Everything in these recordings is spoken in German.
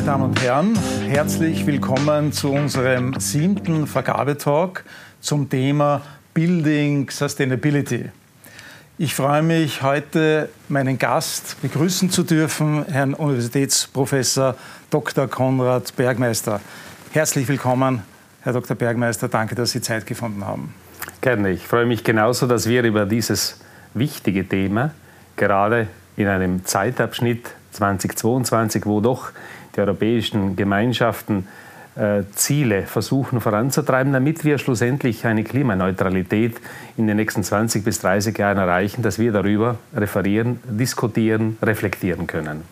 Meine Damen und Herren. Herzlich willkommen zu unserem siebten Vergabetalk zum Thema Building Sustainability. Ich freue mich, heute meinen Gast begrüßen zu dürfen, Herrn Universitätsprofessor Dr. Konrad Bergmeister. Herzlich willkommen, Herr Dr. Bergmeister. Danke, dass Sie Zeit gefunden haben. Gerne. Ich freue mich genauso, dass wir über dieses wichtige Thema, gerade in einem Zeitabschnitt 2022, wo doch die europäischen Gemeinschaften äh, Ziele versuchen voranzutreiben, damit wir schlussendlich eine Klimaneutralität in den nächsten 20 bis 30 Jahren erreichen, dass wir darüber referieren, diskutieren, reflektieren können.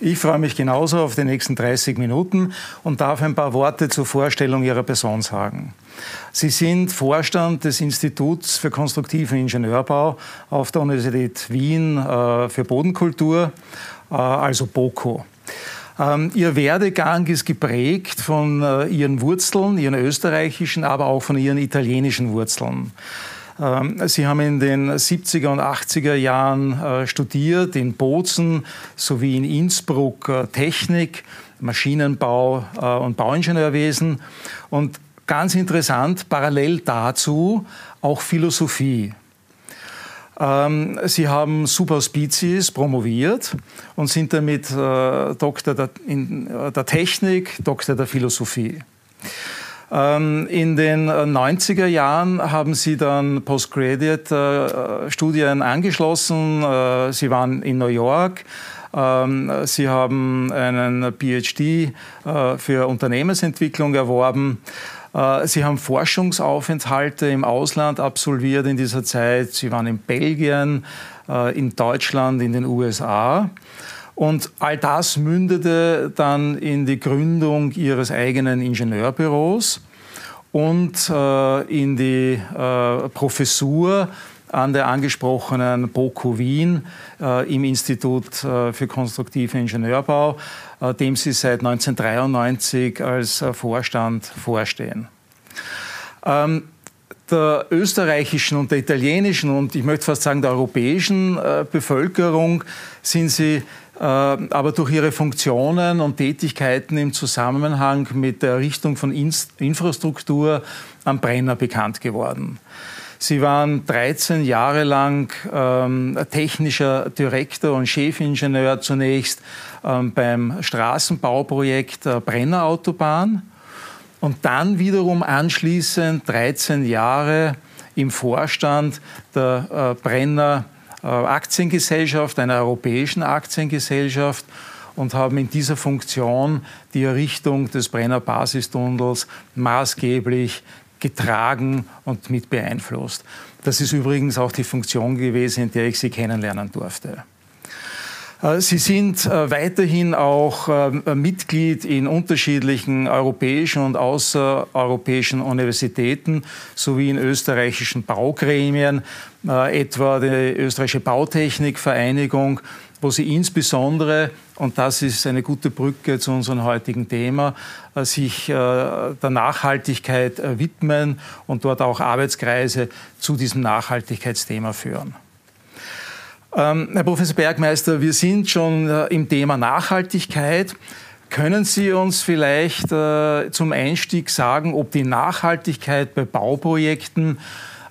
Ich freue mich genauso auf die nächsten 30 Minuten und darf ein paar Worte zur Vorstellung Ihrer Person sagen. Sie sind Vorstand des Instituts für konstruktiven Ingenieurbau auf der Universität Wien äh, für Bodenkultur, äh, also BOKO. Ähm, ihr Werdegang ist geprägt von äh, Ihren Wurzeln, Ihren österreichischen, aber auch von Ihren italienischen Wurzeln. Ähm, Sie haben in den 70er und 80er Jahren äh, studiert in Bozen sowie in Innsbruck äh, Technik, Maschinenbau und Bauingenieurwesen und ganz interessant, parallel dazu auch Philosophie. Ähm, Sie haben Super Species promoviert und sind damit äh, Doktor der, äh, der Technik, Doktor der Philosophie. Ähm, in den 90er Jahren haben Sie dann Postgraduate-Studien angeschlossen. Äh, Sie waren in New York. Ähm, Sie haben einen PhD für Unternehmensentwicklung erworben. Äh, Sie haben Forschungsaufenthalte im Ausland absolviert in dieser Zeit. Sie waren in Belgien, äh, in Deutschland, in den USA. Und all das mündete dann in die Gründung Ihres eigenen Ingenieurbüros und äh, in die Professur an der angesprochenen BOKU Wien äh, im Institut äh, für konstruktiven Ingenieurbau, äh, dem Sie seit 1993 als äh, Vorstand vorstehen. Ähm, der österreichischen und der italienischen und ich möchte fast sagen der europäischen äh, Bevölkerung sind Sie äh, aber durch ihre Funktionen und Tätigkeiten im Zusammenhang mit der Errichtung von Infrastruktur am Brenner bekannt geworden. Sie waren 13 Jahre lang ähm, technischer Direktor und Chefingenieur zunächst ähm, beim Straßenbauprojekt äh, Brennerautobahn und dann wiederum anschließend 13 Jahre im Vorstand der äh, Brenner Aktiengesellschaft, einer europäischen Aktiengesellschaft und haben in dieser Funktion die Errichtung des Brenner Basistunnels maßgeblich getragen und mit beeinflusst. Das ist übrigens auch die Funktion gewesen, in der ich Sie kennenlernen durfte. Äh, Sie sind äh, weiterhin auch äh, Mitglied in unterschiedlichen europäischen und außereuropäischen Universitäten sowie in österreichischen Baugremien, etwa die Österreichische Bautechnikvereinigung wo sie insbesondere, und das ist eine gute Brücke zu unserem heutigen Thema, äh, sich äh, der Nachhaltigkeit äh, widmen und dort auch Arbeitskreise zu diesem Nachhaltigkeitsthema führen. Ähm, Herr Professor Bergmeister, wir sind schon im Thema Nachhaltigkeit. Können Sie uns vielleicht zum Einstieg sagen, ob die Nachhaltigkeit bei Bauprojekten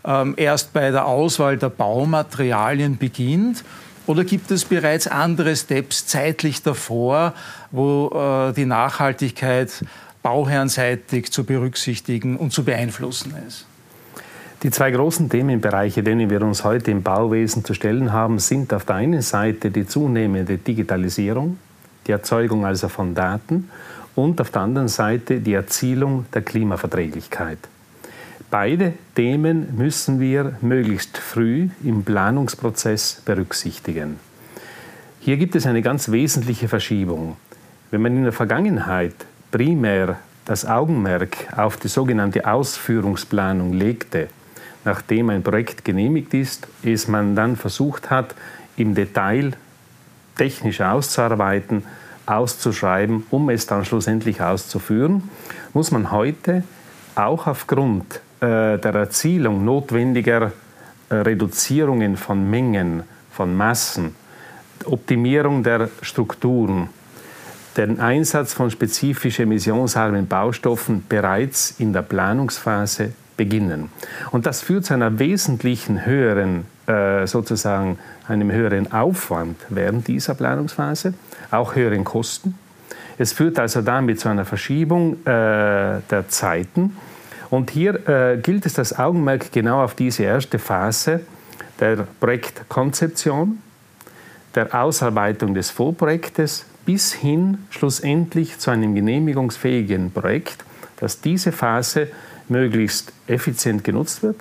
ähm, erst bei der Auswahl der Baumaterialien beginnt oder gibt es bereits andere Steps zeitlich davor, wo äh, die Nachhaltigkeit bauherrenseitig zu berücksichtigen und zu beeinflussen ist? Die zwei großen Themenbereiche, denen wir uns heute im Bauwesen zu stellen haben, sind auf der einen Seite die zunehmende Digitalisierung, die Erzeugung also von Daten und auf der anderen Seite die Erzielung der Klimaverträglichkeit. Beide Themen müssen wir möglichst früh im Planungsprozess berücksichtigen. Hier gibt es eine ganz wesentliche Verschiebung. Wenn man in der Vergangenheit primär das Augenmerk auf die sogenannte Ausführungsplanung legte, nachdem ein Projekt genehmigt ist, es man dann versucht hat, im Detail technisch auszuarbeiten, auszuschreiben, um es dann schlussendlich auszuführen, muss man heute auch aufgrund äh, der Erzielung notwendiger äh, Reduzierungen von Mengen, von Massen, Optimierung der Strukturen, den Einsatz von spezifisch emissionsarmen Baustoffen bereits in der Planungsphase beginnen. Und das führt zu einer wesentlichen höheren, äh, sozusagen einem höheren Aufwand während dieser Planungsphase, auch höheren Kosten. Es führt also damit zu einer Verschiebung äh, der Zeiten. Und hier äh, gilt es das Augenmerk genau auf diese erste Phase der Projektkonzeption, der Ausarbeitung des Vorprojektes bis hin schlussendlich zu einem genehmigungsfähigen Projekt, dass diese Phase möglichst effizient genutzt wird,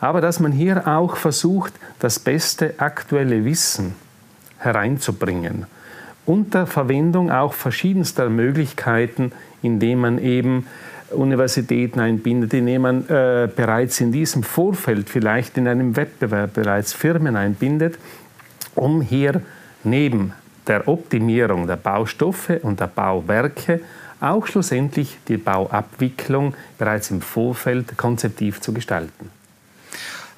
aber dass man hier auch versucht, das beste aktuelle Wissen hereinzubringen, unter Verwendung auch verschiedenster Möglichkeiten, indem man eben Universitäten einbindet, indem man äh, bereits in diesem Vorfeld vielleicht in einem Wettbewerb bereits Firmen einbindet, um hier neben der Optimierung der Baustoffe und der Bauwerke auch schlussendlich die Bauabwicklung bereits im Vorfeld konzeptiv zu gestalten.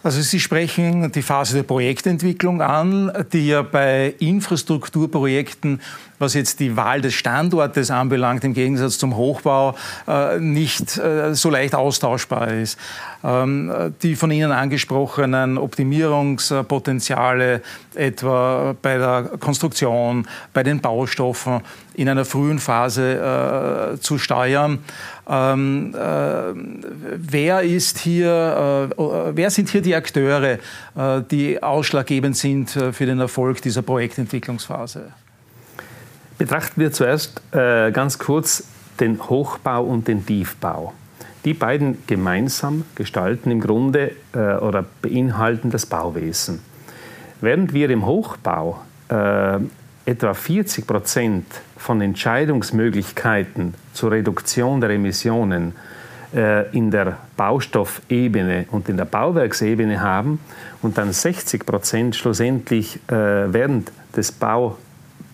Also Sie sprechen die Phase der Projektentwicklung an, die ja bei Infrastrukturprojekten, was jetzt die Wahl des Standortes anbelangt, im Gegensatz zum Hochbau äh, nicht äh, so leicht austauschbar ist. Ähm, die von Ihnen angesprochenen Optimierungspotenziale, etwa bei der Konstruktion, bei den Baustoffen, in einer frühen Phase äh, zu steuern. Ähm, äh, wer ist hier, äh, wer sind hier die Akteure, äh, die ausschlaggebend sind äh, für den Erfolg dieser Projektentwicklungsphase? Betrachten wir zuerst äh, ganz kurz den Hochbau und den Tiefbau. Die beiden gemeinsam gestalten im Grunde äh, oder beinhalten das Bauwesen. Während wir im Hochbau etwa 40 Prozent von Entscheidungsmöglichkeiten zur Reduktion der Emissionen äh, in der Baustoffebene und in der Bauwerksebene haben und dann 60 Prozent schlussendlich äh, während des Bau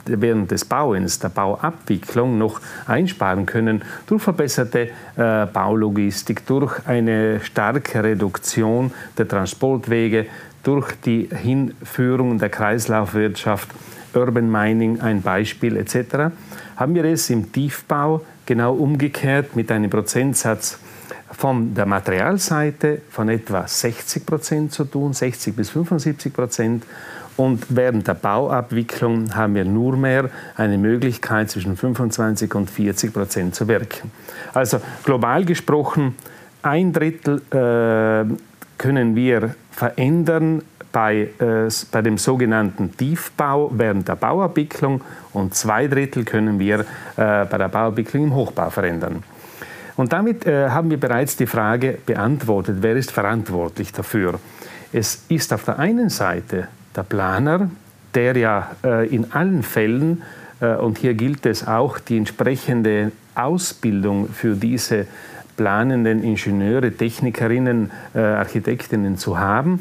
während des Bauens, der Bauabwicklung noch einsparen können durch verbesserte äh, Baulogistik, durch eine starke Reduktion der Transportwege, durch die Hinführung der Kreislaufwirtschaft Urban Mining ein Beispiel etc., haben wir es im Tiefbau genau umgekehrt mit einem Prozentsatz von der Materialseite von etwa 60 Prozent zu tun, 60 bis 75 Prozent. Und während der Bauabwicklung haben wir nur mehr eine Möglichkeit, zwischen 25 und 40 Prozent zu wirken. Also global gesprochen, ein Drittel äh, können wir verändern bei, äh, bei dem sogenannten Tiefbau während der Bauabwicklung und zwei Drittel können wir äh, bei der Bauabwicklung im Hochbau verändern. Und damit äh, haben wir bereits die Frage beantwortet, wer ist verantwortlich dafür. Es ist auf der einen Seite der Planer, der ja äh, in allen Fällen, äh, und hier gilt es auch, die entsprechende Ausbildung für diese planenden Ingenieure, Technikerinnen, äh, Architektinnen zu haben,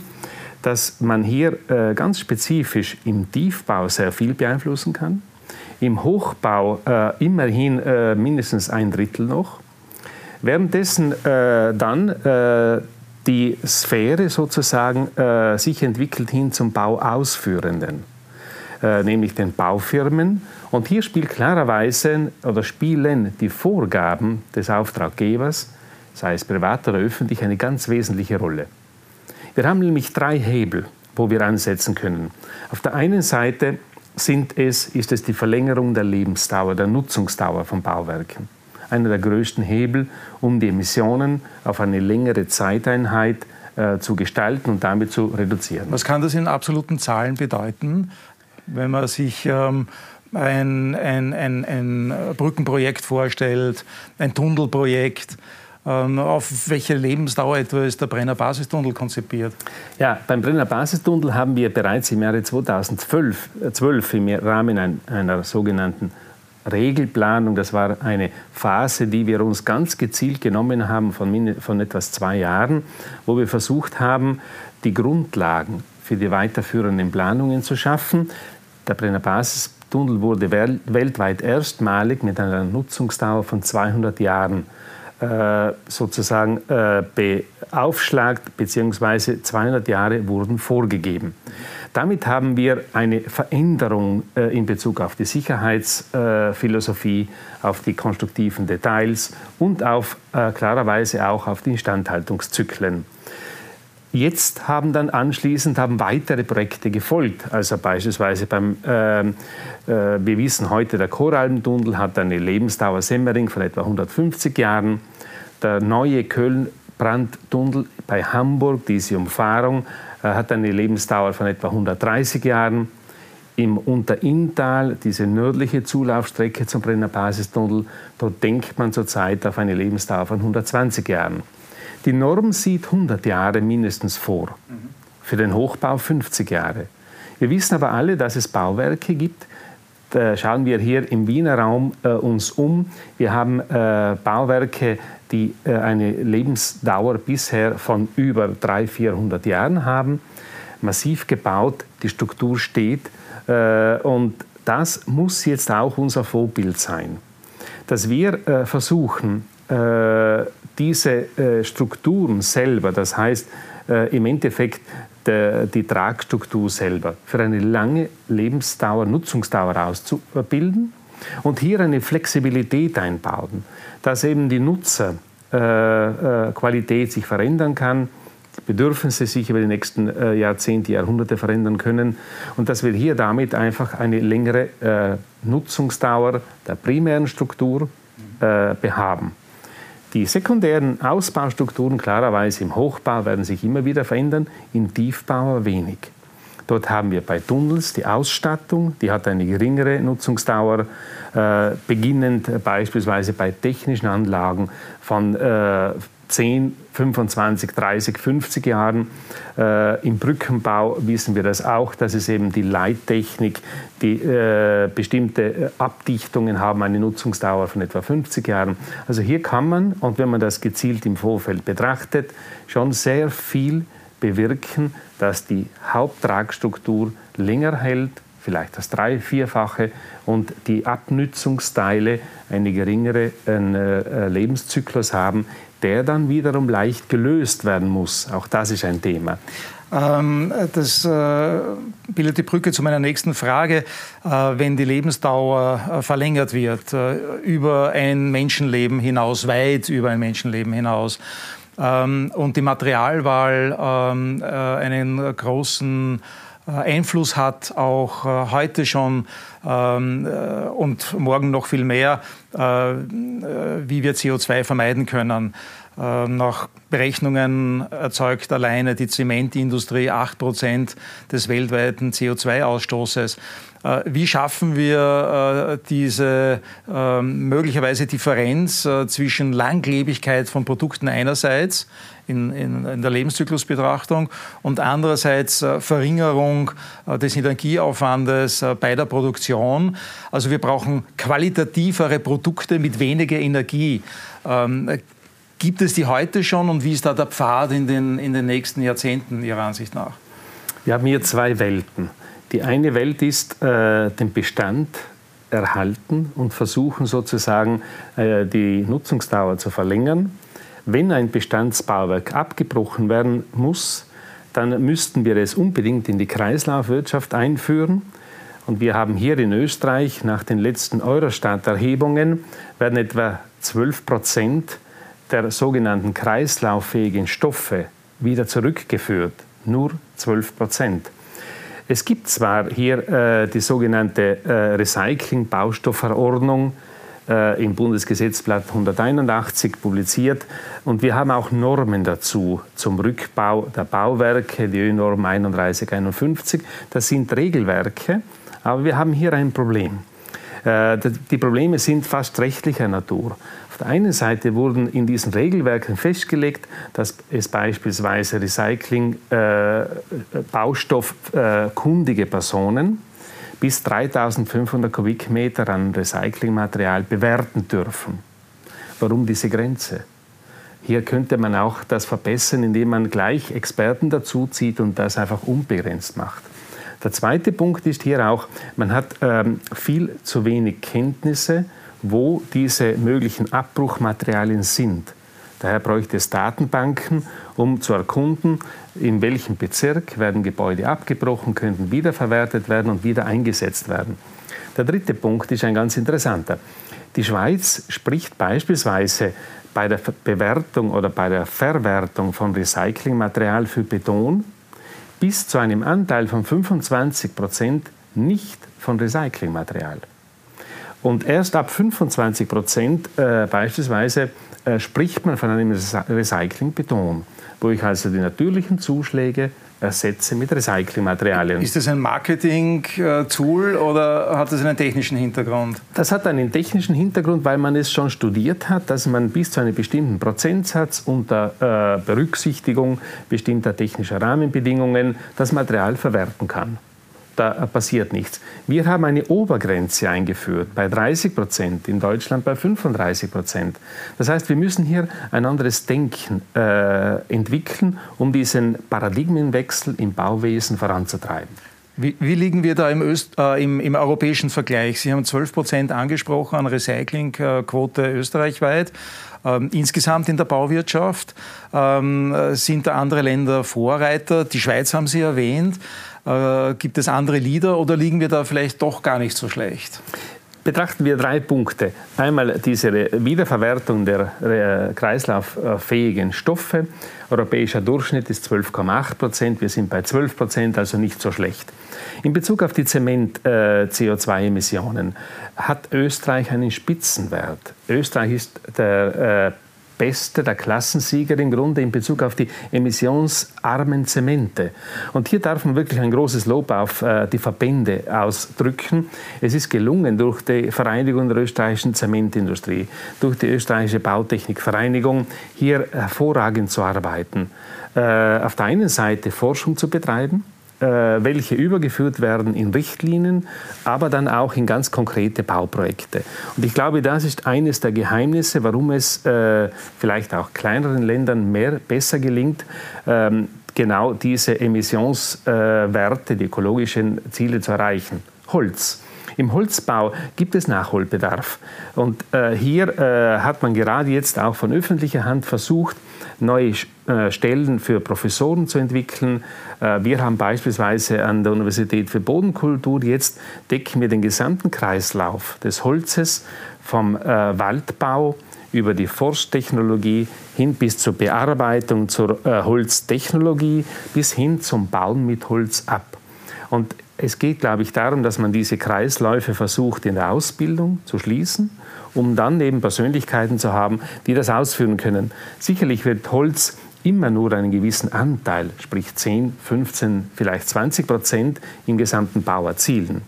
dass man hier ganz spezifisch im Tiefbau sehr viel beeinflussen kann, im Hochbau immerhin mindestens ein Drittel noch, währenddessen äh, dann die Sphäre sozusagen äh, sich entwickelt hin zum Bauausführenden, nämlich den Baufirmen. Und hier spielt klarerweise oder spielen die Vorgaben des Auftraggebers, sei es privat oder öffentlich, eine ganz wesentliche Rolle. Wir haben nämlich drei Hebel, wo wir ansetzen können. Auf der einen Seite sind es, ist es die Verlängerung der Lebensdauer, der Nutzungsdauer von Bauwerken. Einer der größten Hebel, um die Emissionen auf eine längere Zeiteinheit äh, zu gestalten und damit zu reduzieren. Was kann das in absoluten Zahlen bedeuten, wenn man sich ähm, ein, ein, ein, ein Brückenprojekt vorstellt, ein Tunnelprojekt? Ähm, auf welche Lebensdauer etwa ist der Brenner Basistunnel konzipiert? Ja, beim Brenner Basistunnel haben wir bereits im Jahre 2012 12 im Rahmen einer sogenannten Regelplanung, das war eine Phase, die wir uns ganz gezielt genommen haben von, von etwas zwei Jahren, wo wir versucht haben, die Grundlagen für die weiterführenden Planungen zu schaffen. Der Brenner Basistunnel wurde weltweit erstmalig mit einer Nutzungsdauer von 200 Jahren sozusagen äh, beaufschlagt, beziehungsweise 200 Jahre wurden vorgegeben. Damit haben wir eine Veränderung äh, in Bezug auf die Sicherheitsphilosophie, auf die konstruktiven Details und auf klarerweise auch auf die Instandhaltungszyklen. Jetzt haben dann anschließend haben weitere Projekte gefolgt. Also beispielsweise beim, äh, äh, wir wissen heute, der Korallentunnel hat eine Lebensdauer Semmering von etwa 150 Jahren. Der neue Köln-Brandtunnel bei Hamburg, diese Umfahrung, äh, hat eine Lebensdauer von etwa 130 Jahren. Im Unterinntal, diese nördliche Zulaufstrecke zum Brenner Basistunnel, dort denkt man zurzeit auf eine Lebensdauer von 120 Jahren. Die Norm sieht 100 Jahre mindestens vor, für den Hochbau 50 Jahre. Wir wissen aber alle, dass es Bauwerke gibt. Da schauen wir hier im Wiener Raum äh, uns um. Wir haben äh, Bauwerke, die äh, eine Lebensdauer bisher von über 300, 400 Jahren haben. Massiv gebaut, die Struktur steht. Äh, und das muss jetzt auch unser Vorbild sein. Dass wir äh, versuchen, diese Strukturen selber, das heißt im Endeffekt die Tragstruktur selber, für eine lange Lebensdauer, Nutzungsdauer auszubilden und hier eine Flexibilität einbauen, dass eben die Nutzerqualität äh, sich verändern kann, die Bedürfnisse sich über die nächsten äh, Jahrzehnte, Jahrhunderte verändern können und dass wir hier damit einfach eine längere äh, Nutzungsdauer der primären Struktur äh, behaben. Die sekundären Ausbaustrukturen klarerweise im Hochbau werden sich immer wieder verändern, im Tiefbau wenig. Dort haben wir bei Tunnels die Ausstattung, die hat eine geringere Nutzungsdauer, äh, beginnend beispielsweise bei technischen Anlagen von äh, 10, 25, 30, 50 Jahren. Äh, Im Brückenbau wissen wir das auch, dass es eben die Leittechnik, die äh, bestimmte äh, Abdichtungen haben, eine Nutzungsdauer von etwa 50 Jahren. Also hier kann man, und wenn man das gezielt im Vorfeld betrachtet, schon sehr viel bewirken, dass die Haupttragstruktur länger hält, vielleicht das drei-, vierfache und die Abnützungsteile einen geringeren äh, Lebenszyklus haben, der dann wiederum leicht gelöst werden muss. Auch das ist ein Thema. Ähm, das äh, bildet die Brücke zu meiner nächsten Frage. Äh, wenn die Lebensdauer äh, verlängert wird, über ein Menschenleben hinaus, weit über ein Menschenleben hinaus, und die Materialwahl ähm, einen großen Einfluss hat, auch heute schon und morgen noch viel mehr, wie wir CO2 vermeiden können. Äh, nach Berechnungen erzeugt alleine die Zementindustrie 8 Prozent des weltweiten CO2-Ausstoßes. Äh, wie schaffen wir äh, diese ähm, möglicherweise Differenz zwischen Langlebigkeit von Produkten einerseits in, in, in der Lebenszyklusbetrachtung und andererseits Verringerung des Energieaufwandes bei der Produktion? Also wir brauchen qualitativere Produkte mit weniger Energie. Ähm, Gibt es die heute schon und wie ist da der Pfad in den, in den nächsten Jahrzehnten Ihrer Ansicht nach? Wir haben hier zwei Welten. Die eine Welt ist äh, den Bestand erhalten und versuchen sozusagen äh, die Nutzungsdauer zu verlängern. Wenn ein Bestandsbauwerk abgebrochen werden muss, dann müssten wir es unbedingt in die Kreislaufwirtschaft einführen. Und wir haben hier in Österreich nach den letzten Eurostat-Erhebungen werden etwa 12 Prozent der sogenannten kreislauffähigen Stoffe wieder zurückgeführt, nur 12 Prozent. Es gibt zwar hier äh, die sogenannte äh, Recycling-Baustoffverordnung äh, im Bundesgesetzblatt 181 publiziert und wir haben auch Normen dazu zum Rückbau der Bauwerke, die ÖNorm 3151. Das sind Regelwerke, aber wir haben hier ein Problem. Äh, die Probleme sind fast rechtlicher Natur der einen Seite wurden in diesen Regelwerken festgelegt, dass es beispielsweise Recycling, äh, äh, Personen bis 3500 Kubikmeter an Recyclingmaterial bewerten dürfen. Warum diese Grenze? Hier könnte man auch das verbessern, indem man gleich Experten dazu zieht und das einfach unbegrenzt macht. Der zweite Punkt ist hier auch, man hat ähm, viel zu wenig Kenntnisse wo diese möglichen Abbruchmaterialien sind. Daher bräuchte es Datenbanken, um zu erkunden, in welchem Bezirk werden Gebäude abgebrochen, könnten wiederverwertet werden und wieder eingesetzt werden. Der dritte Punkt ist ein ganz interessanter. Die Schweiz spricht beispielsweise bei der Bewertung oder bei der Verwertung von Recyclingmaterial für Beton bis zu einem Anteil von 25 Prozent nicht von Recyclingmaterial. Und erst ab 25 Prozent äh, beispielsweise äh, spricht man von einem Recyclingbeton, wo ich also die natürlichen Zuschläge ersetze mit Recyclingmaterialien. Ist das ein Marketing-Tool oder hat das einen technischen Hintergrund? Das hat einen technischen Hintergrund, weil man es schon studiert hat, dass man bis zu einem bestimmten Prozentsatz unter äh, Berücksichtigung bestimmter technischer Rahmenbedingungen das Material verwerten kann da passiert nichts. Wir haben eine Obergrenze eingeführt bei 30 Prozent, in Deutschland bei 35 Prozent. Das heißt, wir müssen hier ein anderes Denken äh, entwickeln, um diesen Paradigmenwechsel im Bauwesen voranzutreiben. Wie, wie, liegen wir da im, Öst, äh, im, im, europäischen Vergleich? Sie haben 12 Prozent angesprochen an Recyclingquote österreichweit. Ähm, insgesamt in der Bauwirtschaft ähm, sind da andere Länder Vorreiter. Die Schweiz haben Sie erwähnt. Äh, gibt es andere Lieder oder liegen wir da vielleicht doch gar nicht so schlecht? Betrachten wir drei Punkte. Einmal diese Wiederverwertung der äh, kreislauffähigen Stoffe. Europäischer Durchschnitt ist 12,8 Prozent. Wir sind bei 12 Prozent, also nicht so schlecht. In Bezug auf die Zement-CO2-Emissionen äh, hat Österreich einen Spitzenwert. Österreich ist der Beste, der Klassensieger im Grunde in Bezug auf die emissionsarmen Zemente. Und hier darf man wirklich ein großes Lob auf äh, die Verbände ausdrücken. Es ist gelungen, durch die Vereinigung der österreichischen Zementindustrie, durch die österreichische Bautechnikvereinigung, hier hervorragend zu arbeiten. Äh, auf der einen Seite Forschung zu betreiben, welche übergeführt werden in Richtlinien, aber dann auch in ganz konkrete Bauprojekte. Und ich glaube, das ist eines der Geheimnisse, warum es äh, vielleicht auch kleineren Ländern mehr besser gelingt, ähm, genau diese Emissionswerte, die ökologischen Ziele zu erreichen. Holz. Im Holzbau gibt es Nachholbedarf. Und äh, hier äh, hat man gerade jetzt auch von öffentlicher Hand versucht, neue äh, Stellen für Professoren zu entwickeln. Äh, wir haben beispielsweise an der Universität für Bodenkultur jetzt decken wir den gesamten Kreislauf des Holzes vom äh, Waldbau über die Forsttechnologie hin bis zur Bearbeitung zur Holztechnologie bis hin zum Bauen mit Holz ab. Und es geht, glaube ich, darum, dass man diese Kreisläufe versucht in der Ausbildung zu schließen um dann eben Persönlichkeiten zu haben, die das ausführen können. Sicherlich wird Holz immer nur einen gewissen Anteil, sprich 10, 15, vielleicht 20 Prozent im gesamten Bau erzielen.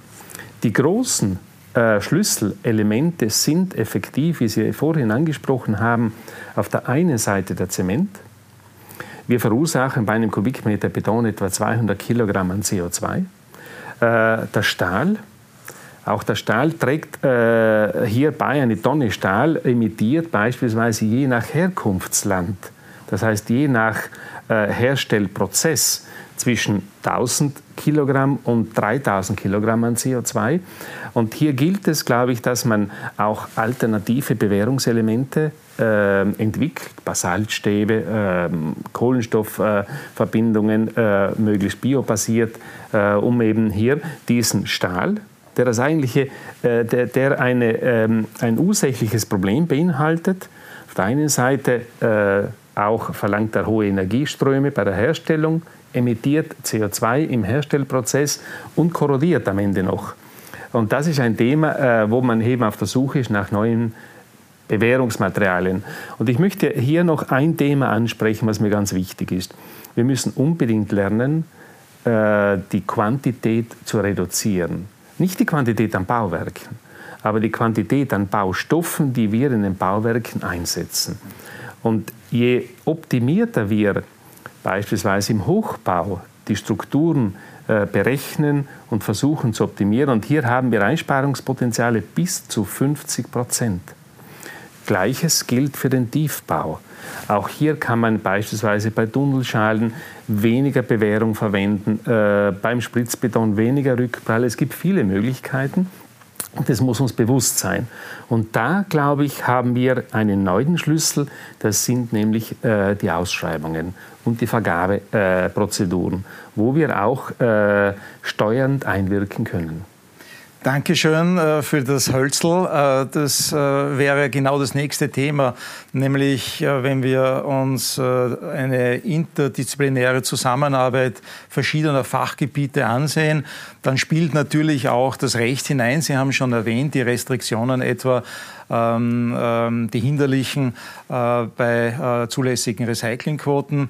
Die großen äh, Schlüsselelemente sind effektiv, wie Sie vorhin angesprochen haben, auf der einen Seite der Zement. Wir verursachen bei einem Kubikmeter Beton etwa 200 Kilogramm an CO2. Äh, der Stahl, auch der Stahl trägt äh, hierbei eine Tonne Stahl, emittiert beispielsweise je nach Herkunftsland, das heißt je nach äh, Herstellprozess zwischen 1000 Kilogramm und 3000 Kilogramm an CO2. Und hier gilt es, glaube ich, dass man auch alternative Bewährungselemente äh, entwickelt, Basaltstäbe, äh, Kohlenstoffverbindungen, möglichst biobasiert, äh, um eben hier diesen Stahl, der das eigentliche, äh, der, der eine, ähm, ein ursächliches Problem beinhaltet. Auf der einen Seite äh, auch verlangt er hohe Energieströme bei der Herstellung, emittiert CO2 im Herstellprozess und korrodiert am Ende noch. Und das ist ein Thema, äh, wo man eben auf der Suche ist nach neuen Bewährungsmaterialien. Und ich möchte hier noch ein Thema ansprechen, was mir ganz wichtig ist. Wir müssen unbedingt lernen, die Quantität zu reduzieren. Nicht die Quantität an Bauwerken, aber die Quantität an Baustoffen, die wir in den Bauwerken einsetzen. Und je optimierter wir beispielsweise im Hochbau die Strukturen äh, berechnen und versuchen zu optimieren, und hier haben wir Einsparungspotenziale bis zu 50 Prozent. Gleiches gilt für den Tiefbau. Auch hier kann man beispielsweise bei Tunnelschalen weniger Bewährung verwenden, äh, beim Spritzbeton weniger Rückprall. Es gibt viele Möglichkeiten. Das muss uns bewusst sein. Und da, glaube ich, haben wir einen neuen Schlüssel. Das sind nämlich äh, die Ausschreibungen und die Vergabeprozeduren, äh, wo wir auch äh, steuernd einwirken können. Dankeschön äh, für das Hölzel. Äh, das äh, wäre genau das nächste Thema, nämlich wenn wir uns eine interdisziplinäre Zusammenarbeit verschiedener Fachgebiete ansehen, dann spielt natürlich auch das Recht hinein. Sie haben schon erwähnt, die Restriktionen etwa ähm, ähm, die hinderlichen bei zulässigen Recyclingquoten.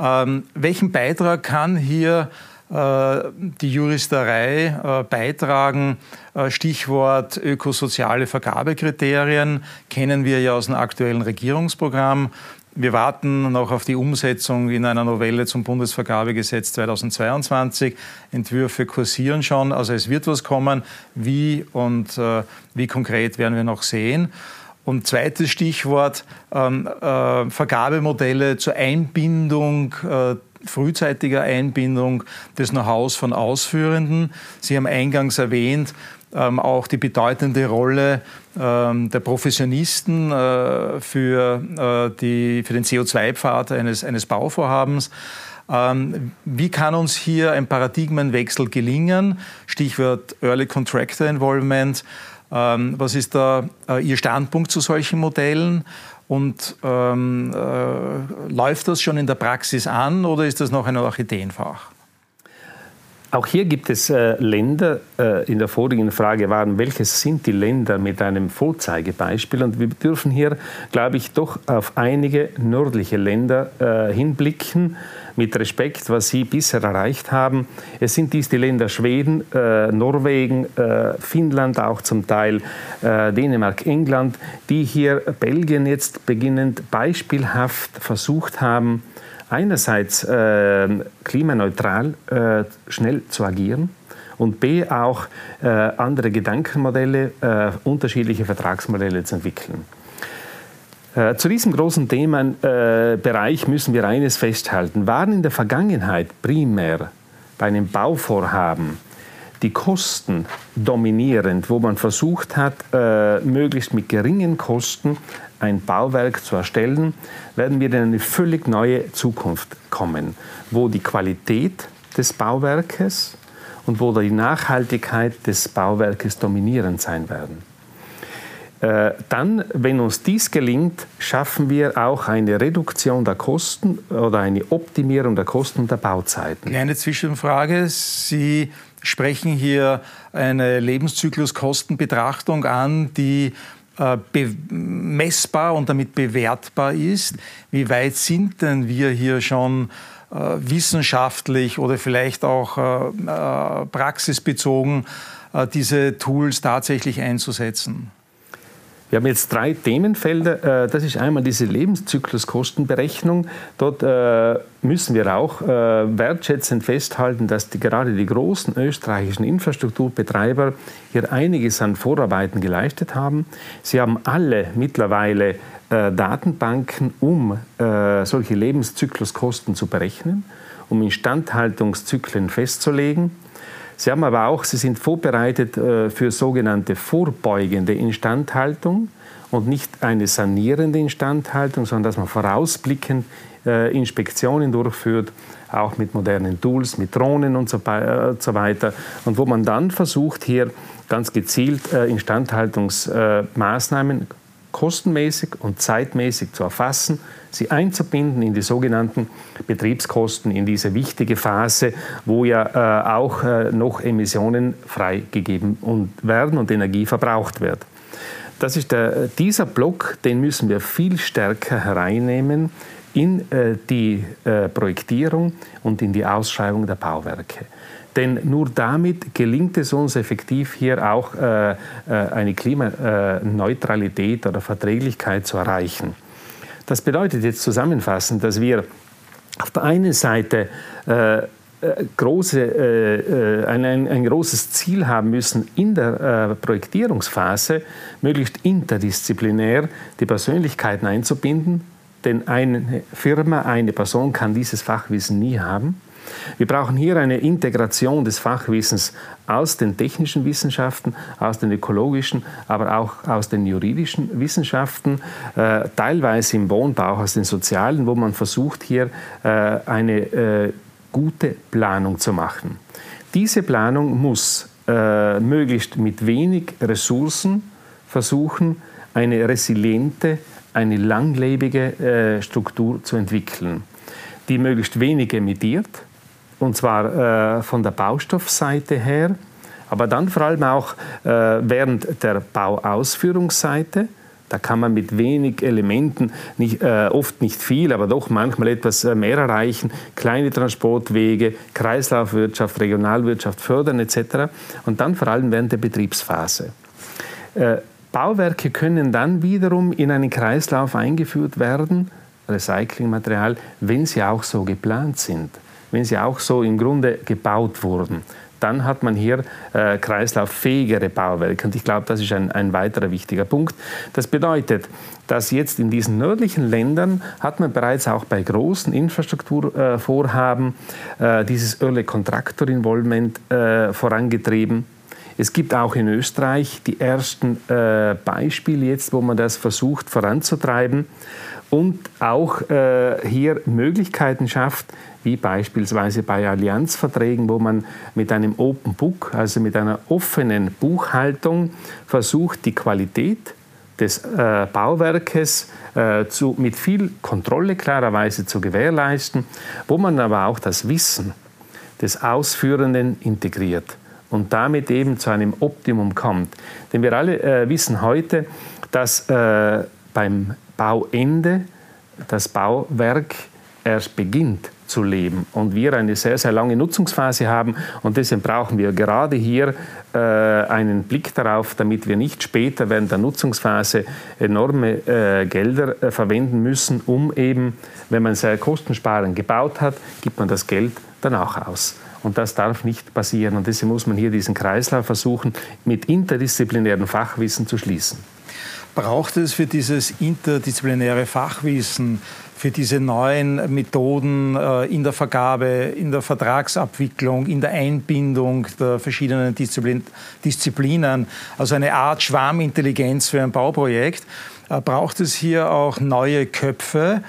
Ähm, welchen Beitrag kann hier die Juristerei äh, beitragen. Äh, Stichwort ökosoziale Vergabekriterien kennen wir ja aus dem aktuellen Regierungsprogramm. Wir warten noch auf die Umsetzung in einer Novelle zum Bundesvergabegesetz 2022. Entwürfe kursieren schon, also es wird was kommen. Wie und äh, wie konkret werden wir noch sehen. Und zweites Stichwort, ähm, äh, Vergabemodelle zur Einbindung äh, frühzeitiger Einbindung des Know-hows von Ausführenden. Sie haben eingangs erwähnt, ähm, auch die bedeutende Rolle ähm, der Professionisten äh, für, äh, die, für den CO2-Pfad eines, eines Bauvorhabens. Ähm, wie kann uns hier ein Paradigmenwechsel gelingen? Stichwort Early Contractor Involvement. Ähm, was ist da äh, Ihr Standpunkt zu solchen Modellen? Und ähm, äh, läuft das schon in der Praxis an oder ist das noch ein Orchideenfach? Auch hier gibt es äh, Länder, äh, in der vorigen Frage waren, welches sind die Länder mit einem Vorzeigebeispiel? Und wir dürfen hier, glaube ich, doch auf einige nördliche Länder äh, hinblicken, mit Respekt, was sie bisher erreicht haben. Es sind dies die Länder Schweden, äh, Norwegen, äh, Finnland, auch zum Teil äh, Dänemark, England, die hier Belgien jetzt beginnend beispielhaft versucht haben, einerseits äh, klimaneutral äh, schnell zu agieren und b auch äh, andere Gedankenmodelle, unterschiedliche Vertragsmodelle zu entwickeln. Äh, zu diesem großen Themenbereich müssen wir eines festhalten. Waren in der Vergangenheit primär bei einem Bauvorhaben die Kosten dominierend, wo man versucht hat, äh, möglichst mit geringen Kosten ein Bauwerk zu erstellen, werden wir in eine völlig neue Zukunft kommen, wo die Qualität des Bauwerkes und wo die Nachhaltigkeit des Bauwerkes dominierend sein werden. Äh, dann, wenn uns dies gelingt, schaffen wir auch eine Reduktion der Kosten oder eine Optimierung der Kosten der Bauzeiten. Kleine Zwischenfrage. Sie sprechen hier eine Lebenszykluskostenbetrachtung an, die äh, messbar und damit bewertbar ist. Wie weit sind denn wir hier schon äh, wissenschaftlich oder vielleicht auch praxisbezogen diese Tools tatsächlich einzusetzen? Wir haben jetzt drei Themenfelder. Äh, das ist einmal diese Lebenszykluskostenberechnung. Dort äh, müssen wir auch äh, wertschätzend festhalten, dass die, gerade die großen österreichischen Infrastrukturbetreiber hier einiges an Vorarbeiten geleistet haben. Sie haben alle mittlerweile Datenbanken, um solche Lebenszykluskosten zu berechnen, um Instandhaltungszyklen festzulegen. Sie haben aber auch, Sie sind vorbereitet äh, für sogenannte vorbeugende Instandhaltung und nicht eine sanierende Instandhaltung, sondern dass man vorausblickend äh, Inspektionen durchführt, auch mit modernen Tools, mit Drohnen und so, äh, so weiter. Und wo man dann versucht, hier ganz gezielt Instandhaltungsmaßnahmen kostenmäßig und zeitmäßig zu erfassen, sie einzubinden in die sogenannten Betriebskosten, in diese wichtige Phase, wo ja äh, auch äh, noch Emissionen freigegeben werden und Energie verbraucht wird. Das ist der, dieser Block, den müssen wir viel stärker hereinnehmen in äh, die äh, Projektierung und in die Ausschreibung der Bauwerke. Denn nur damit gelingt es uns effektiv hier auch äh, äh eine Klimaneutralität oder Verträglichkeit zu erreichen. Das bedeutet jetzt zusammenfassend, dass wir auf der einen Seite äh, äh große, äh, ein, ein, ein, großes Ziel haben müssen, in der äh, Projektierungsphase möglichst interdisziplinär die Persönlichkeiten einzubinden. Denn eine Firma, eine Person kann dieses Fachwissen nie haben. Wir brauchen hier eine Integration des Fachwissens aus den technischen Wissenschaften, aus den ökologischen, aber auch aus den juridischen Wissenschaften, äh, teilweise im Wohnbau, aus den sozialen, wo man versucht, hier äh, eine äh, gute Planung zu machen. Diese Planung muss äh, möglichst mit wenig Ressourcen versuchen, eine resiliente, eine langlebige äh, Struktur zu entwickeln, die möglichst wenig emittiert, und zwar äh, von der Baustoffseite her, aber dann vor allem auch äh, während der Bauausführungsseite. Da kann man mit wenig Elementen, nicht, äh, oft nicht viel, aber doch manchmal etwas äh, mehr erreichen. Kleine Transportwege, Kreislaufwirtschaft, Regionalwirtschaft fördern etc. Und dann vor allem während der Betriebsphase. Äh, Bauwerke können dann wiederum in einen Kreislauf eingeführt werden, Recyclingmaterial, wenn sie auch so geplant sind, wenn sie auch so im Grunde gebaut wurden. Dann hat man hier äh, kreislauffähigere Bauwerke. Und ich glaube, das ist ein, ein weiterer wichtiger Punkt. Das bedeutet, dass jetzt in diesen nördlichen Ländern hat man bereits auch bei großen Infrastrukturvorhaben äh, dieses Early Contractor Involvement äh, vorangetrieben. Es gibt auch in Österreich die ersten äh, Beispiele jetzt, wo man das versucht voranzutreiben und auch äh, hier Möglichkeiten schafft, wie beispielsweise bei Allianzverträgen, wo man mit einem Open Book, also mit einer offenen Buchhaltung, versucht, die Qualität des äh, Bauwerkes äh, zu, mit viel Kontrolle klarerweise zu gewährleisten, wo man aber auch das Wissen des Ausführenden integriert und damit eben zu einem Optimum kommt. Denn wir alle äh, wissen heute, dass äh, beim Bauende das Bauwerk erst beginnt zu leben und wir eine sehr, sehr lange Nutzungsphase haben und deshalb brauchen wir gerade hier äh, einen Blick darauf, damit wir nicht später während der Nutzungsphase enorme äh, Gelder äh, verwenden müssen, um eben, wenn man sehr kostensparend gebaut hat, gibt man das Geld danach aus. Und das darf nicht passieren. Und deswegen muss man hier diesen Kreislauf versuchen, mit interdisziplinärem Fachwissen zu schließen. Braucht es für dieses interdisziplinäre Fachwissen, für diese neuen Methoden äh, in der Vergabe, in der Vertragsabwicklung, in der Einbindung der verschiedenen Disziplinen, also eine Art Schwarmintelligenz für ein Bauprojekt, äh, braucht es hier auch neue Köpfe,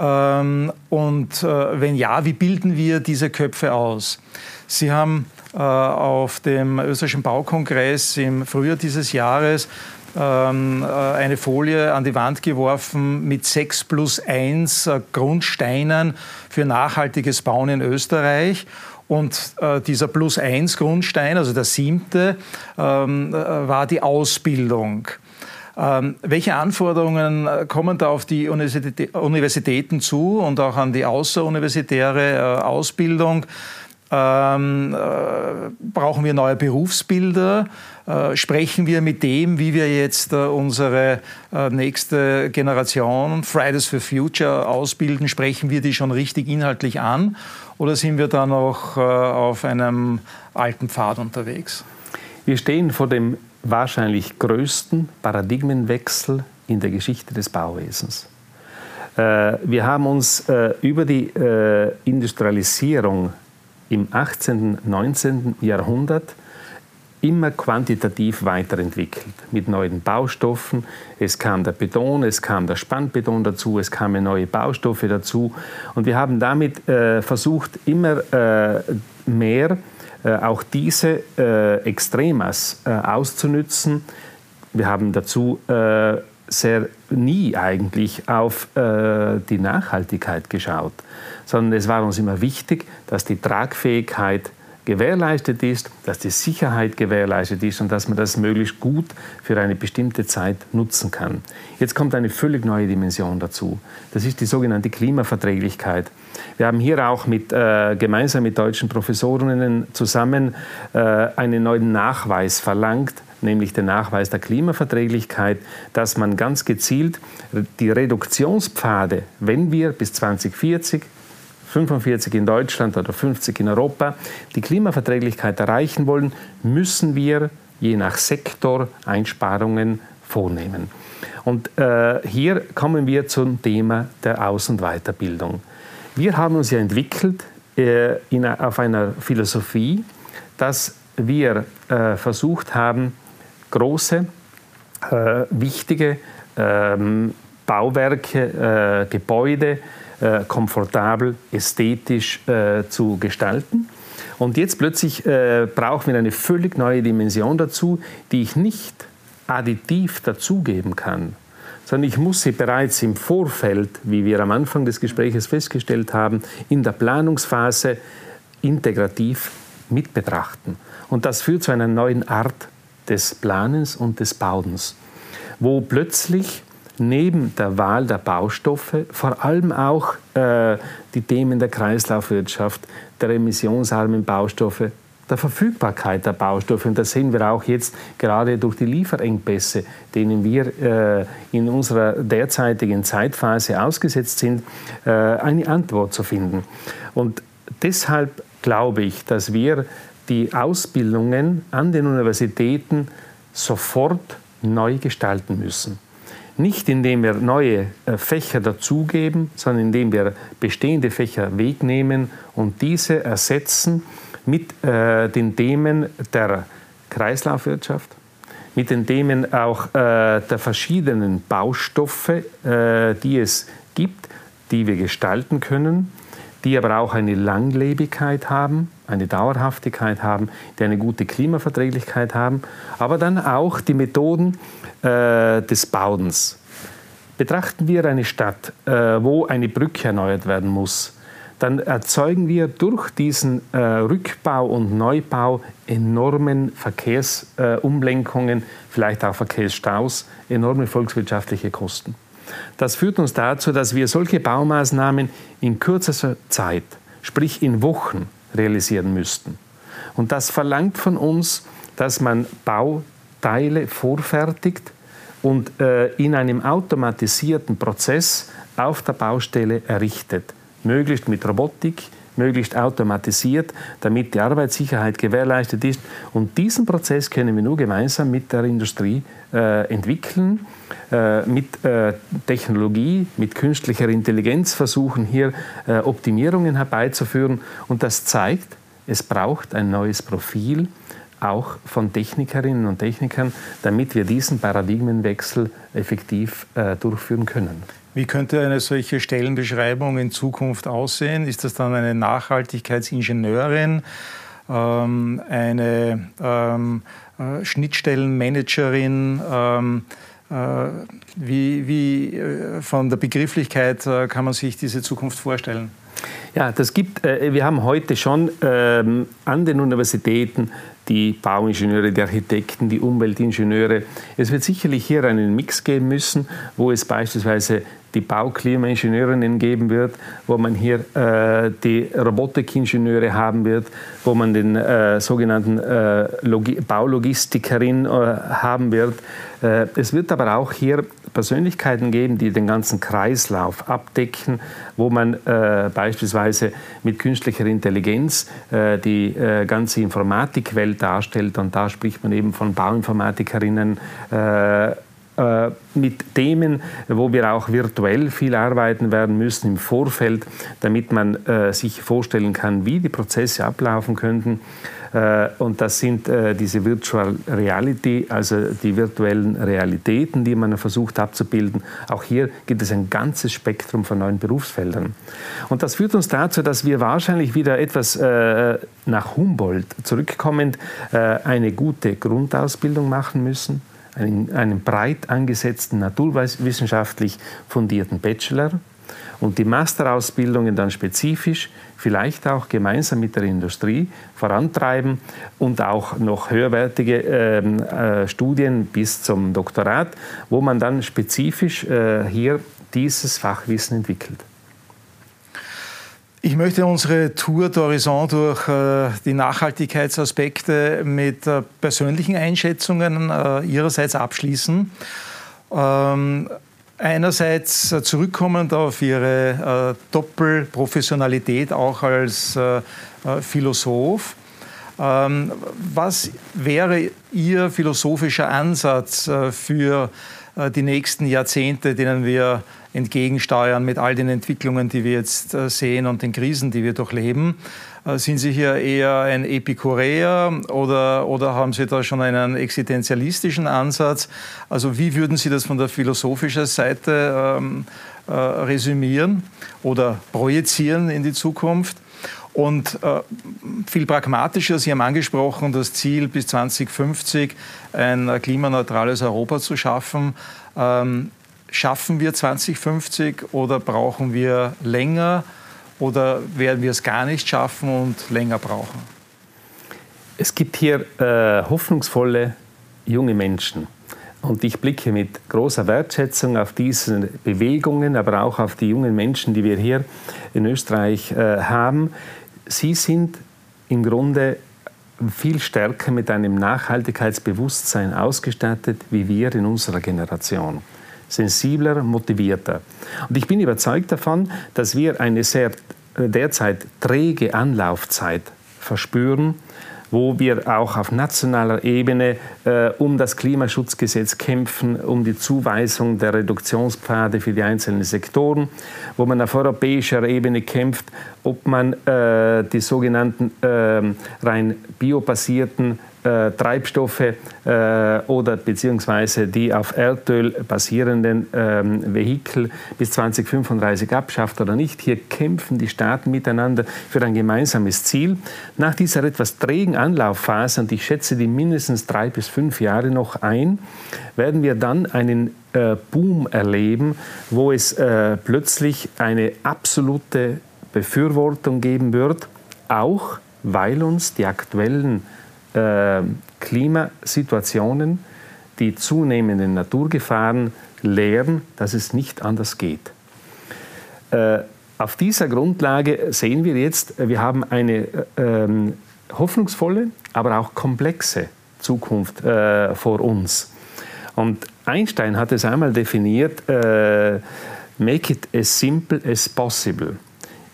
ähm, und äh, wenn ja, wie bilden wir diese Köpfe aus? Sie haben äh, auf dem österreichischen Baukongress im Frühjahr dieses Jahres ähm, äh, eine Folie an die Wand geworfen mit 6 plus 1 Grundsteinen für nachhaltiges Bauen in Österreich. Und äh, dieser Plus 1 Grundstein, also der siebte, ähm, war die Ausbildung. Ähm, welche Anforderungen äh, kommen da auf die Universitäten zu und auch an die außeruniversitäre äh, Ausbildung? Ähm, äh, brauchen wir neue Berufsbilder? Äh, sprechen wir mit dem, wie wir jetzt äh, unsere äh, nächste Generation Fridays for Future ausbilden, sprechen wir die schon richtig inhaltlich an? Oder sind wir da noch äh, auf einem alten Pfad unterwegs? Wir stehen vor dem wahrscheinlich größten Paradigmenwechsel in der Geschichte des Bauwesens. Äh, wir haben uns äh, über die äh, Industrialisierung im 18., und 19. Jahrhundert immer quantitativ weiterentwickelt mit neuen Baustoffen. Es kam der Beton, es kam der Spannbeton dazu, es kamen neue Baustoffe dazu. Und wir haben damit versucht, immer mehr auch diese äh, Extremas äh, auszunützen. Wir haben dazu sehr nie eigentlich auf die Nachhaltigkeit geschaut, sondern es war uns immer wichtig, dass die Tragfähigkeit gewährleistet ist, dass die Sicherheit gewährleistet ist und dass man das möglichst gut für eine bestimmte Zeit nutzen kann. Jetzt kommt eine völlig neue Dimension dazu. Das ist die sogenannte Klimaverträglichkeit. Wir haben hier auch mit, äh, gemeinsam mit deutschen Professorinnen zusammen äh, einen neuen Nachweis verlangt, nämlich den Nachweis der Klimaverträglichkeit, dass man ganz gezielt die Reduktionspfade, wenn wir bis 2040 45 in Deutschland oder 50 in Europa, die Klimaverträglichkeit erreichen wollen, müssen wir je nach Sektor Einsparungen vornehmen. Und äh, hier kommen wir zum Thema der Aus- und Weiterbildung. Wir haben uns ja entwickelt äh, in, auf einer Philosophie, dass wir äh, versucht haben, große, äh, wichtige ähm, Bauwerke, äh, Gebäude äh, komfortabel, ästhetisch äh, zu gestalten. Und jetzt plötzlich brauchen wir eine völlig neue Dimension dazu, die ich nicht additiv dazugeben kann, sondern ich muss sie bereits im Vorfeld, wie wir am Anfang des Gesprächs festgestellt haben, in der Planungsphase integrativ mit betrachten. Und das führt zu einer neuen Art des Planens und des Bauens, wo plötzlich neben der Wahl der Baustoffe vor allem auch äh, die Themen der Kreislaufwirtschaft, der emissionsarmen Baustoffe, der Verfügbarkeit der Baustoffe. Und das sehen wir auch jetzt gerade durch die Lieferengpässe, denen wir äh, in unserer derzeitigen Zeitphase ausgesetzt sind, äh, eine Antwort zu finden. Und deshalb glaube ich, dass wir die Ausbildungen an den Universitäten sofort neu gestalten müssen. Nicht indem wir neue äh, Fächer dazugeben, sondern indem wir bestehende Fächer wegnehmen und diese ersetzen mit äh, den Themen der Kreislaufwirtschaft, mit den Themen auch äh, der verschiedenen Baustoffe, äh, die es gibt, die wir gestalten können, die aber auch eine Langlebigkeit haben, eine Dauerhaftigkeit haben, die eine gute Klimaverträglichkeit haben, aber dann auch die Methoden äh, des Bauens. Betrachten wir eine Stadt, äh, wo eine Brücke erneuert werden muss, dann erzeugen wir durch diesen äh, Rückbau und Neubau enormen Verkehrsumlenkungen, vielleicht auch Verkehrsstaus, enorme volkswirtschaftliche Kosten. Das führt uns dazu, dass wir solche Baumaßnahmen in kürzester Zeit, sprich in Wochen, realisieren müssten. Und das verlangt von uns, dass man Bauteile vorfertigt und äh, in einem automatisierten Prozess auf der Baustelle errichtet. Möglichst mit Robotik, möglichst automatisiert, damit die Arbeitssicherheit gewährleistet ist. Und diesen Prozess können wir nur gemeinsam mit der Industrie äh, entwickeln, äh, mit äh, Technologie, mit künstlicher Intelligenz versuchen, hier äh, Optimierungen herbeizuführen. Und das zeigt, es braucht ein neues Profil, auch von Technikerinnen und Technikern, damit wir diesen Paradigmenwechsel effektiv äh, durchführen können. Wie könnte eine solche Stellenbeschreibung in Zukunft aussehen? Ist das dann eine Nachhaltigkeitsingenieurin, ähm, eine ähm, äh, Schnittstellenmanagerin? Ähm, äh, wie, wie äh, von der Begrifflichkeit äh, kann man sich diese Zukunft vorstellen? Ja, das gibt, wir haben heute schon ähm, an den Universitäten die Bauingenieure, die Architekten, die Umweltingenieure. Es wird sicherlich hier einen Mix geben müssen, wo es beispielsweise die Bauklimaingenieurinnen geben wird, wo man hier äh, die Robotikingenieure haben wird, wo man den äh, sogenannten äh, Baulogistikerinnen äh, haben wird. Äh, es wird aber auch hier Persönlichkeiten geben, die den ganzen Kreislauf abdecken, wo man äh, beispielsweise mit künstlicher Intelligenz die ganze Informatikwelt darstellt. Und da spricht man eben von Bauinformatikerinnen äh, mit Themen, wo wir auch virtuell viel arbeiten werden müssen im Vorfeld, damit man äh, sich vorstellen kann, wie die Prozesse ablaufen könnten. Äh, und das sind äh, diese Virtual Reality, also die virtuellen Realitäten, die man versucht abzubilden. Auch hier gibt es ein ganzes Spektrum von neuen Berufsfeldern. Und das führt uns dazu, dass wir wahrscheinlich wieder etwas äh, nach Humboldt zurückkommend eine gute Grundausbildung machen müssen einen, einen breit angesetzten, naturwissenschaftlich fundierten Bachelor und die Masterausbildungen dann spezifisch, vielleicht auch gemeinsam mit der Industrie vorantreiben und auch noch höherwertige ähm, äh, Studien bis zum Doktorat, wo man dann spezifisch äh, hier dieses Fachwissen entwickelt. Ich möchte unsere Tour d'Horizon durch äh, die Nachhaltigkeitsaspekte mit äh, persönlichen Einschätzungen äh, Ihrerseits abschließen. Ähm, einerseits zurückkommend auf Ihre Doppelprofessionalität auch als Philosoph. Ähm, was wäre Ihr philosophischer Ansatz für die nächsten Jahrzehnte, denen wir entgegensteuern mit all den Entwicklungen, die wir jetzt sehen und den Krisen, die wir durchleben. Sind Sie hier eher ein Epikureer oder, oder haben Sie da schon einen existenzialistischen Ansatz? Also wie würden Sie das von der philosophischen Seite ähm, äh, resümieren oder projizieren in die Zukunft? Und äh, viel pragmatischer, Sie haben angesprochen, das Ziel bis 2050 ein klimaneutrales Europa zu schaffen. Ähm, schaffen wir 2050 oder brauchen wir länger? Oder werden wir es gar nicht schaffen und länger brauchen? Es gibt hier äh, hoffnungsvolle junge Menschen. Und ich blicke mit großer Wertschätzung auf diese Bewegungen, aber auch auf die jungen Menschen, die wir hier in Österreich äh, haben. Sie sind im Grunde viel stärker mit einem Nachhaltigkeitsbewusstsein ausgestattet wie wir in unserer Generation. Sensibler, motivierter. Und ich bin überzeugt davon, dass wir eine sehr äh, derzeit träge Anlaufzeit verspüren wo wir auch auf nationaler Ebene äh, um das Klimaschutzgesetz kämpfen, um die Zuweisung der Reduktionspfade für die einzelnen Sektoren, wo man auf europäischer Ebene kämpft, ob man äh, die sogenannten äh, rein biobasierten äh, Treibstoffe äh, oder beziehungsweise die auf Erdöl basierenden ähm, Vehikel bis 2035 abschafft oder nicht. Hier kämpfen die Staaten miteinander für ein gemeinsames Ziel. Nach dieser etwas trägen Anlaufphase, und ich schätze die mindestens drei bis fünf Jahre noch ein, werden wir dann einen äh, Boom erleben, wo es äh, plötzlich eine absolute Befürwortung geben wird, auch weil uns die aktuellen äh, Klimasituationen, die zunehmenden Naturgefahren lehren, dass es nicht anders geht. Äh, auf dieser Grundlage sehen wir jetzt, wir haben eine äh, hoffnungsvolle, aber auch komplexe Zukunft äh, vor uns. Und Einstein hat es einmal definiert, make it as simple as possible.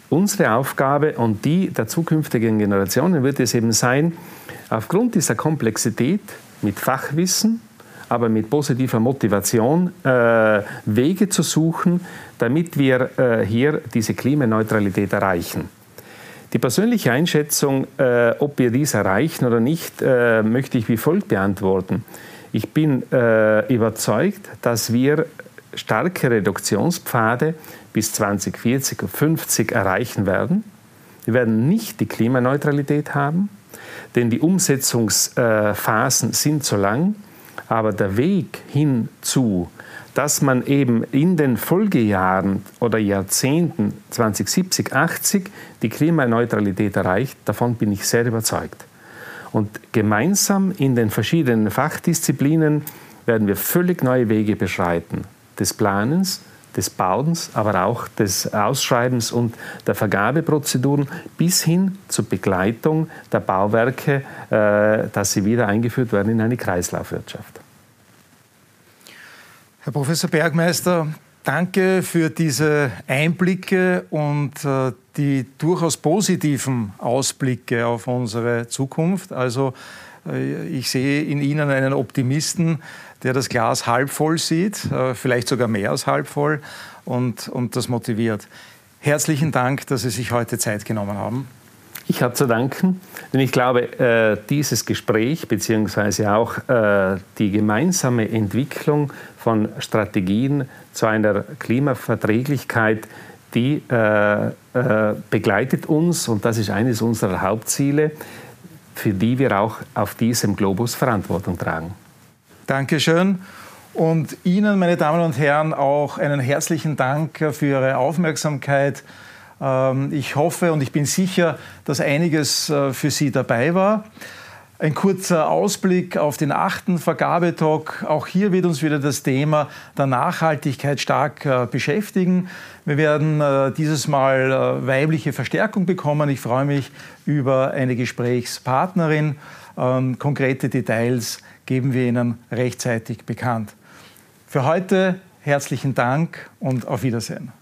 Unsere Aufgabe und die der zukünftigen Generationen wird es eben sein, Aufgrund dieser Komplexität mit Fachwissen, aber mit positiver Motivation äh, Wege zu suchen, damit wir äh, hier diese Klimaneutralität erreichen. Die persönliche Einschätzung, äh, ob wir dies erreichen oder nicht, äh, möchte ich wie folgt beantworten. Ich bin äh, überzeugt, dass wir starke Reduktionspfade bis 2040 und 50 erreichen werden. Wir werden nicht die Klimaneutralität haben, denn die Umsetzungsphasen sind so lang, aber der Weg hinzu, dass man eben in den Folgejahren oder Jahrzehnten 2070, 80 die Klimaneutralität erreicht, davon bin ich sehr überzeugt. Und gemeinsam in den verschiedenen Fachdisziplinen werden wir völlig neue Wege beschreiten, des Planens, des Bauens, aber auch des Ausschreibens und der Vergabeprozeduren bis hin zur Begleitung der Bauwerke, äh, dass sie wieder eingeführt werden in eine Kreislaufwirtschaft. Herr Professor Bergmeister, danke für diese Einblicke und äh, die durchaus positiven Ausblicke auf unsere Zukunft. Also äh, ich sehe in Ihnen einen Optimisten, der das Glas halb voll sieht, äh, vielleicht sogar mehr als halb voll und, und das motiviert. Herzlichen Dank, dass Sie sich heute Zeit genommen haben. Ich habe zu danken, denn ich glaube, äh, dieses Gespräch beziehungsweise auch äh, die gemeinsame Entwicklung von Strategien zu einer Klimaverträglichkeit, die begleitet uns und das ist eines unserer Hauptziele, für die wir auch auf diesem Globus Verantwortung tragen. Dankeschön. Und Ihnen, meine Damen und Herren, auch einen herzlichen Dank für Ihre Aufmerksamkeit. Ähm, ich hoffe und ich bin sicher, dass einiges äh, für Sie dabei war. Ein kurzer Ausblick auf den achten Vergabetalk. Auch hier wird uns wieder das Thema der Nachhaltigkeit stark äh, beschäftigen. Wir werden äh, dieses Mal weibliche Verstärkung bekommen. Ich freue mich über eine Gesprächspartnerin. Ähm, konkrete Details geben wir Ihnen rechtzeitig bekannt. Für heute herzlichen Dank und auf Wiedersehen.